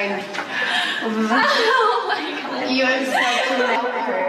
Oh my god. You're such an.